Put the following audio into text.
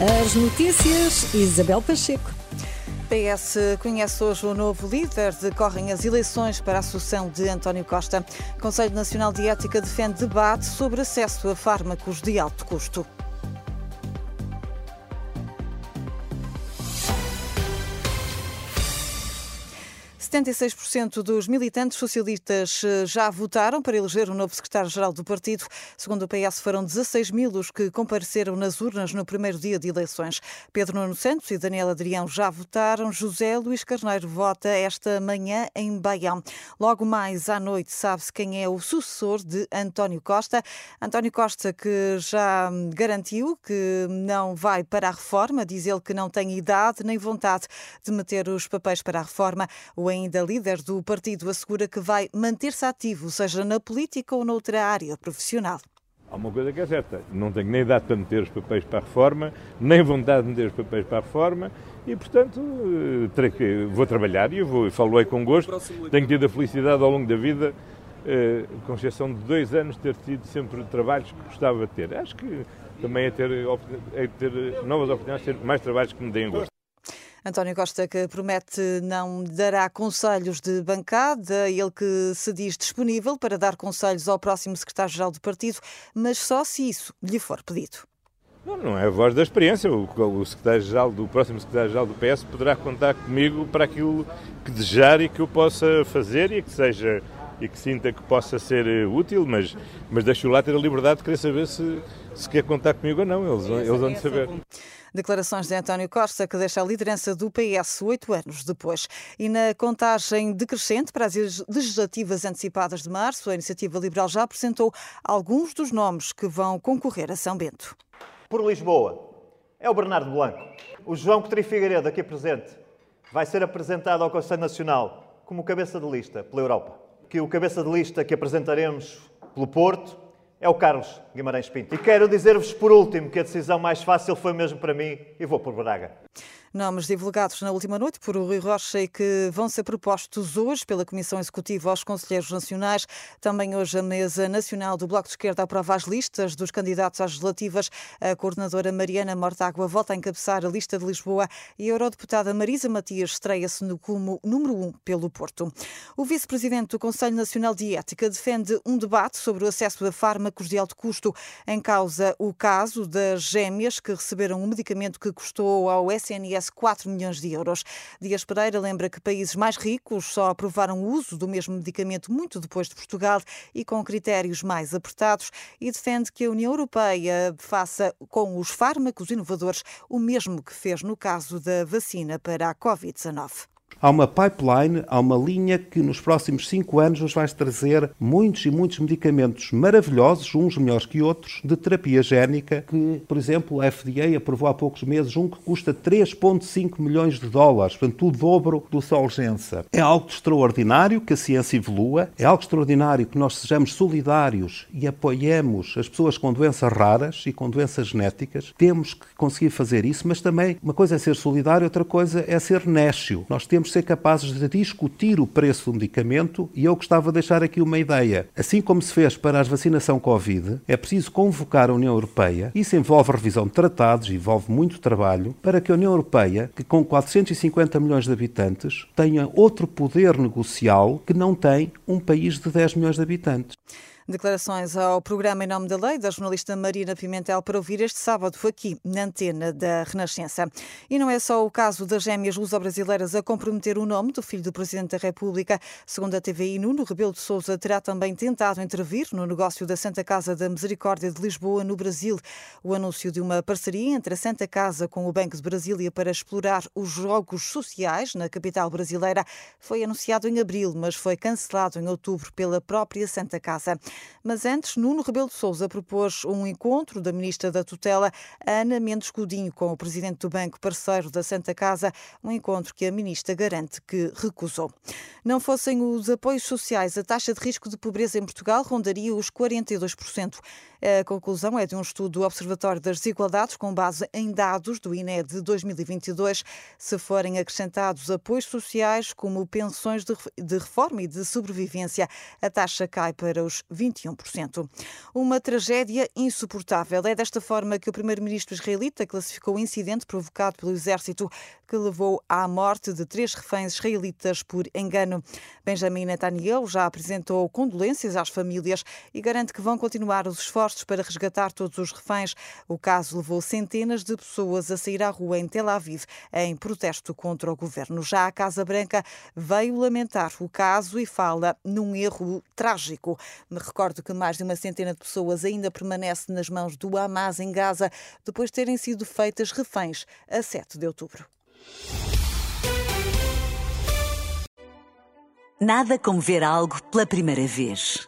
As notícias, Isabel Pacheco. PS conhece hoje o novo líder. Decorrem as eleições para a sucessão de António Costa. Conselho Nacional de Ética defende debate sobre acesso a fármacos de alto custo. 76% dos militantes socialistas eh, já votaram para eleger o novo secretário-geral do partido. Segundo o PS, foram 16 mil os que compareceram nas urnas no primeiro dia de eleições. Pedro Nuno Santos e Daniel Adrião já votaram. José Luís Carneiro vota esta manhã em Baião. Logo mais à noite sabe-se quem é o sucessor de António Costa. António Costa que já garantiu que não vai para a reforma, diz ele que não tem idade nem vontade de meter os papéis para a reforma. O ainda líder do partido assegura que vai manter-se ativo, seja na política ou noutra área profissional. Há uma coisa que é certa, não tenho nem idade para meter os papéis para a reforma, nem vontade de meter os papéis para a reforma e, portanto, que, vou trabalhar e eu vou, falo com gosto. Tenho tido a felicidade ao longo da vida, eh, com exceção de dois anos, ter tido sempre trabalhos que gostava de ter. Acho que também é ter, é ter novas oportunidades, ter mais trabalhos que me deem gosto. António Costa que promete não dará conselhos de bancada, ele que se diz disponível para dar conselhos ao próximo secretário-geral do partido, mas só se isso lhe for pedido. Não, não é a voz da experiência. O, o secretário-geral do próximo secretário-geral do PS poderá contar comigo para aquilo que desejar e que eu possa fazer e que seja e que sinta que possa ser eh, útil, mas, mas deixo lá ter a liberdade de querer saber se, se quer contar comigo ou não. Eles, eles vão de saber. Declarações de António Costa, que deixa a liderança do PS oito anos depois. E na contagem decrescente para as legislativas antecipadas de março, a Iniciativa Liberal já apresentou alguns dos nomes que vão concorrer a São Bento. Por Lisboa, é o Bernardo Blanco. O João Coutinho Figueiredo, aqui presente, vai ser apresentado ao Conselho Nacional como cabeça de lista pela Europa. Que o cabeça de lista que apresentaremos pelo Porto é o Carlos Guimarães Pinto. E quero dizer-vos por último que a decisão mais fácil foi mesmo para mim e vou por Braga. Nomes divulgados na última noite por Rui Rocha e que vão ser propostos hoje pela Comissão Executiva aos Conselheiros Nacionais. Também hoje a Mesa Nacional do Bloco de Esquerda aprova as listas dos candidatos às legislativas. A coordenadora Mariana Mortágua volta a encabeçar a lista de Lisboa e a eurodeputada Marisa Matias estreia-se no como número 1 um pelo Porto. O vice-presidente do Conselho Nacional de Ética defende um debate sobre o acesso a fármacos de alto custo. Em causa o caso das gêmeas que receberam um medicamento que custou ao SNS 4 milhões de euros. Dias Pereira lembra que países mais ricos só aprovaram o uso do mesmo medicamento muito depois de Portugal e com critérios mais apertados e defende que a União Europeia faça com os fármacos inovadores o mesmo que fez no caso da vacina para a Covid-19. Há uma pipeline, há uma linha que nos próximos cinco anos nos vai trazer muitos e muitos medicamentos maravilhosos, uns melhores que outros, de terapia génica, que, por exemplo, a FDA aprovou há poucos meses um que custa 3,5 milhões de dólares, portanto, o dobro do Solgença. É algo extraordinário que a ciência evolua, é algo extraordinário que nós sejamos solidários e apoiemos as pessoas com doenças raras e com doenças genéticas. Temos que conseguir fazer isso, mas também uma coisa é ser solidário, outra coisa é ser nécio. Nós temos ser capazes de discutir o preço do medicamento e eu gostava de deixar aqui uma ideia. Assim como se fez para a vacinação Covid, é preciso convocar a União Europeia. Isso envolve revisão de tratados, envolve muito trabalho, para que a União Europeia, que com 450 milhões de habitantes, tenha outro poder negocial que não tem um país de 10 milhões de habitantes. Declarações ao programa Em Nome da Lei da jornalista Marina Pimentel para ouvir este sábado aqui na antena da Renascença. E não é só o caso das gêmeas luso-brasileiras a comprometer o nome do filho do Presidente da República. Segundo a TVI, Nuno Rebelo de Sousa terá também tentado intervir no negócio da Santa Casa da Misericórdia de Lisboa, no Brasil. O anúncio de uma parceria entre a Santa Casa com o Banco de Brasília para explorar os jogos sociais na capital brasileira foi anunciado em abril, mas foi cancelado em outubro pela própria Santa Casa. Mas antes, Nuno Rebelo de Sousa propôs um encontro da ministra da tutela, Ana Mendes Godinho, com o presidente do Banco Parceiro da Santa Casa, um encontro que a ministra garante que recusou. Não fossem os apoios sociais, a taxa de risco de pobreza em Portugal rondaria os 42%. A conclusão é de um estudo do Observatório das Desigualdades com base em dados do INE de 2022. Se forem acrescentados apoios sociais como pensões de reforma e de sobrevivência, a taxa cai para os 21%. Uma tragédia insuportável. É desta forma que o primeiro-ministro israelita classificou o incidente provocado pelo exército que levou à morte de três reféns israelitas por engano. Benjamin Netanyahu já apresentou condolências às famílias e garante que vão continuar os esforços para resgatar todos os reféns. O caso levou centenas de pessoas a sair à rua em Tel Aviv em protesto contra o governo. Já a Casa Branca veio lamentar o caso e fala num erro trágico. Me recordo que mais de uma centena de pessoas ainda permanece nas mãos do Hamas em Gaza depois de terem sido feitas reféns a 7 de outubro. Nada como ver algo pela primeira vez.